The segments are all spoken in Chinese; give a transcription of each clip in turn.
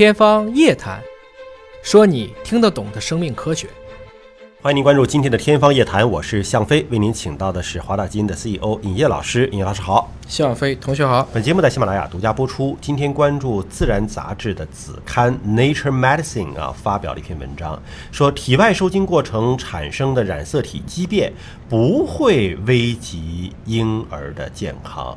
天方夜谭，说你听得懂的生命科学。欢迎您关注今天的《天方夜谭》，我是向飞，为您请到的是华大基因的 CEO 尹烨老师。尹烨老师好，向飞同学好。本节目在喜马拉雅独家播出。今天关注《自然》杂志的子刊《Nature Medicine》啊，发表了一篇文章，说体外受精过程产生的染色体畸变不会危及婴儿的健康，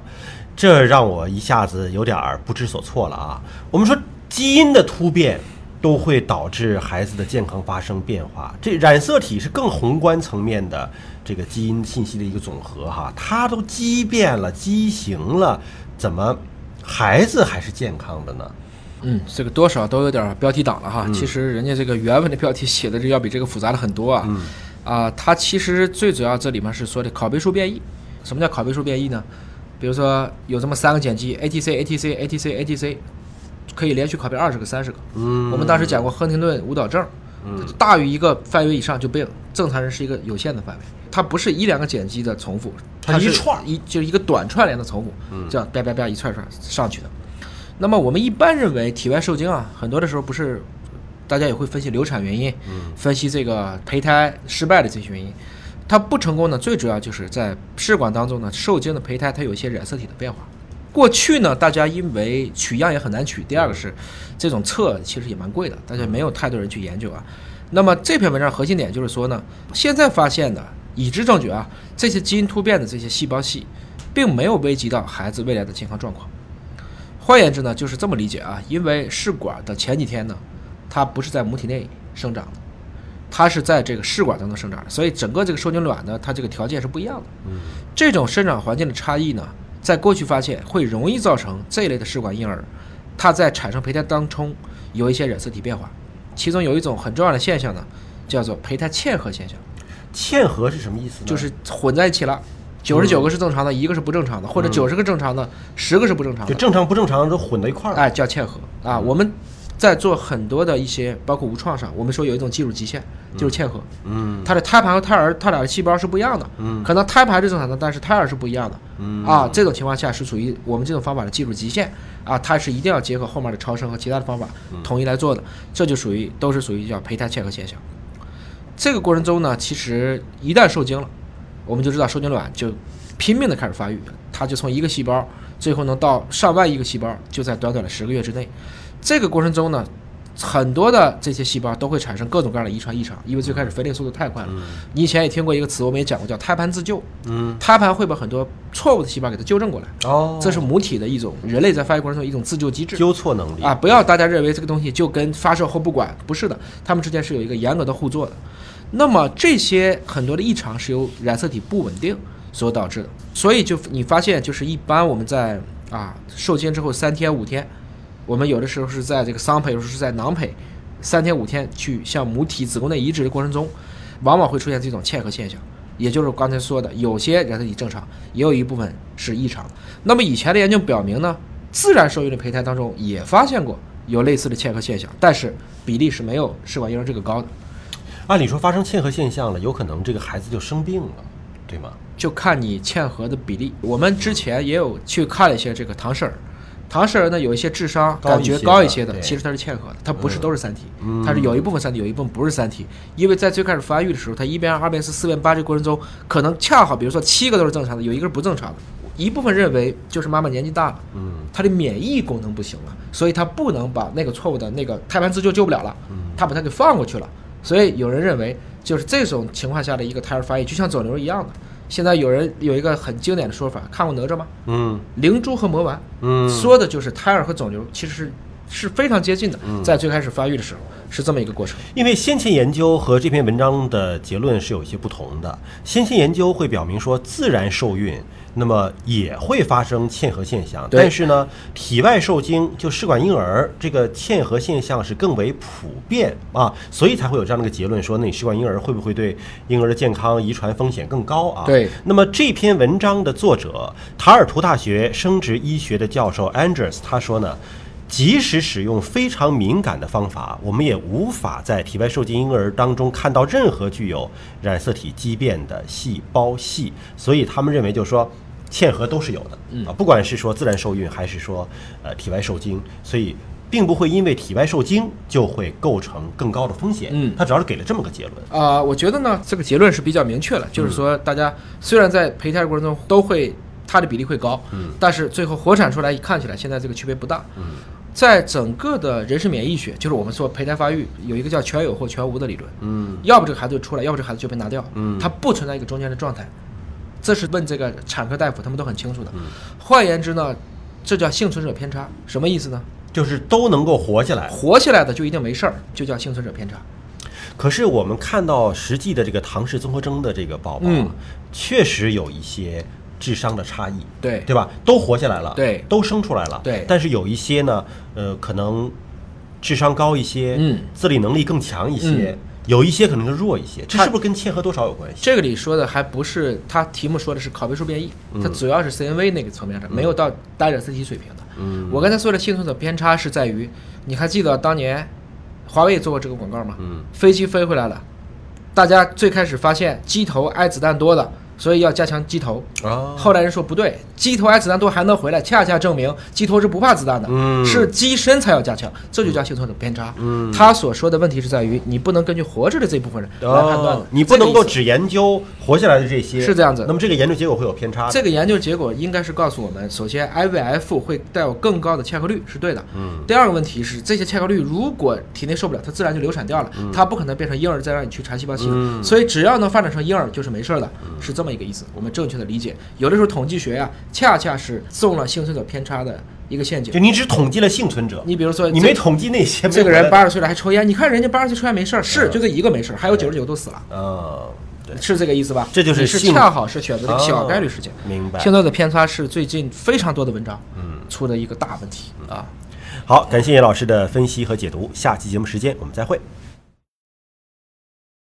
这让我一下子有点儿不知所措了啊。我们说基因的突变。都会导致孩子的健康发生变化。这染色体是更宏观层面的这个基因信息的一个总和哈，它都畸变了、畸形了，怎么孩子还是健康的呢？嗯，这个多少都有点标题党了哈。其实人家这个原文的标题写的这要比这个复杂的很多啊。啊，它其实最主要这里面是说的拷贝数变异。什么叫拷贝数变异呢？比如说有这么三个碱基，A T C A T C A T C A T C。可以连续拷贝二十个、三十个。嗯，我们当时讲过亨廷顿舞蹈症，嗯，大于一个范围以上就病。正常人是一个有限的范围，它不是一两个碱基的重复，它一串一就是一个短串联的重复，这样叭叭叭一串串上去的。那么我们一般认为体外受精啊，很多的时候不是，大家也会分析流产原因，分析这个胚胎失败的这些原因。它不成功呢，最主要就是在试管当中呢，受精的胚胎它有一些染色体的变化。过去呢，大家因为取样也很难取，第二个是，这种测其实也蛮贵的，大家没有太多人去研究啊。那么这篇文章核心点就是说呢，现在发现的已知证据啊，这些基因突变的这些细胞系，并没有危及到孩子未来的健康状况。换言之呢，就是这么理解啊，因为试管的前几天呢，它不是在母体内生长的，它是在这个试管当中生长的，所以整个这个受精卵呢，它这个条件是不一样的。这种生长环境的差异呢。在过去发现会容易造成这一类的试管婴儿，它在产生胚胎当中有一些染色体变化，其中有一种很重要的现象呢，叫做胚胎嵌合现象。嵌合是什么意思呢？就是混在一起了，九十九个是正常的，一个是不正常的，或者九十个正常的，十个是不正常的，就正常不正常都混到一块儿了。哎，叫嵌合啊，我们。在做很多的一些，包括无创上，我们说有一种技术极限，就是嵌合。嗯，它的胎盘和胎儿，它俩的细胞是不一样的。嗯，可能胎盘是正常的，但是胎儿是不一样的。嗯，啊，这种情况下是属于我们这种方法的技术极限。啊，它是一定要结合后面的超声和其他的方法统一来做的，这就属于都是属于叫胚胎嵌合现象。这个过程中呢，其实一旦受精了，我们就知道受精卵就拼命的开始发育，它就从一个细胞，最后能到上万亿个细胞，就在短短的十个月之内。这个过程中呢，很多的这些细胞都会产生各种各样的遗传异常，因为最开始分裂速度太快了。你以前也听过一个词，我们也讲过，叫胎盘自救。嗯，胎盘会把很多错误的细胞给它纠正过来。哦，这是母体的一种人类在发育过程中一种自救机制。纠错能力啊！不要大家认为这个东西就跟发射后不管，不是的，它们之间是有一个严格的互作的。那么这些很多的异常是由染色体不稳定所导致的，所以就你发现就是一般我们在啊受精之后三天五天。我们有的时候是在这个桑胚，有时候是在囊胚，三天五天去向母体子宫内移植的过程中，往往会出现这种嵌合现象，也就是刚才说的，有些染色体正常，也有一部分是异常。那么以前的研究表明呢，自然受孕的胚胎当中也发现过有类似的嵌合现象，但是比例是没有试管婴儿这个高的。按理说发生嵌合现象了，有可能这个孩子就生病了，对吗？就看你嵌合的比例。我们之前也有去看了一些这个唐氏儿。唐氏儿呢，有一些智商感觉高一些的，其实它是嵌合的，它不是都是三体，它是有一部分三体，有一部分不是三体。因为在最开始发育的时候，它一变二变四，四变八这个过程中，可能恰好，比如说七个都是正常的，有一个是不正常的。一部分认为就是妈妈年纪大了，嗯，她的免疫功能不行了，所以她不能把那个错误的那个胎盘自救救不了了，嗯，她把它给放过去了。所以有人认为，就是这种情况下的一个胎儿发育，就像肿瘤一样的。现在有人有一个很经典的说法，看过哪吒吗？嗯，灵珠和魔丸，嗯，说的就是胎儿和肿瘤其实是是非常接近的，在最开始发育的时候是这么一个过程。因为先前研究和这篇文章的结论是有一些不同的，先前研究会表明说自然受孕。那么也会发生嵌合现象，但是呢，体外受精就试管婴儿这个嵌合现象是更为普遍啊，所以才会有这样的一个结论，说那你试管婴儿会不会对婴儿的健康遗传风险更高啊？对。那么这篇文章的作者塔尔图大学生殖医学的教授 Andrews 他说呢，即使使用非常敏感的方法，我们也无法在体外受精婴儿当中看到任何具有染色体畸变的细胞系，所以他们认为就是说。嵌合都是有的啊，不管是说自然受孕还是说呃体外受精，所以并不会因为体外受精就会构成更高的风险。嗯他主要是给了这么个结论。啊、我觉得呢，这个结论是比较明确了，就是说，大家虽然在胚胎过程中都会它的比例会高，嗯但是最后活产出来看起来现在这个区别不大。嗯在整个的人身免疫学，就是我们说胚胎发育有一个叫全有或全无的理论，嗯要不这个孩子就出来，要不这个孩子就被拿掉，嗯它不存在一个中间的状态。这是问这个产科大夫，他们都很清楚的。嗯换言之呢，这叫幸存者偏差，什么意思呢？就是都能够活下来。活下来的就一定没事儿，就叫幸存者偏差。可是我们看到实际的这个唐氏综合征的这个宝宝，嗯确实有一些智商的差异，对。对吧？都活下来了，对。都生出来了，对。但是有一些呢，呃，可能智商高一些，嗯。自理能力更强一些，嗯。有一些可能就弱一些，这是不是跟切合多少有关系？这个里说的还不是他题目说的是拷贝数变异，它主要是 CNV 那个层面上，没有到单染色体水平的。嗯。我刚才说的幸存者偏差是在于，你还记得当年华为做过这个广告吗？嗯。飞机飞回来了，大家最开始发现机头挨子弹多的，所以要加强机头。啊，后来人说不对，机头挨子弹都还能回来，恰恰证明机头是不怕子弹的，嗯是机身才要加强，这就叫幸存者偏差。嗯他所说的问题是在于，你不能根据活着的这部分人来判断的，哦你不能够只研究活下来的这些，是这样子那么这个研究结果会有偏差。这个研究结果应该是告诉我们，首先 IVF 会带有更高的嵌合率是对的。嗯第二个问题是，这些嵌合率如果体内受不了，它自然就流产掉了，它不可能变成婴儿再让你去查细胞系统。嗯所以只要能发展成婴儿就是没事儿的，是这么一个意思。我们正确的理解，有的时候统计学呀、恰恰是中了幸存者偏差的一个陷阱就。你只统计了幸存者，你比如说你没统计那些这个人八十岁了还抽烟，你看人家八十岁抽烟没事儿，是就这一个没事儿，还有九十九都死了，嗯，是这个意思吧？这就是是恰好是选择了一个小概率事件。明白。幸存者偏差是最近非常多的文章嗯，出的一个大问题啊。好，感谢叶老师的分析和解读，下期节目时间我们再会。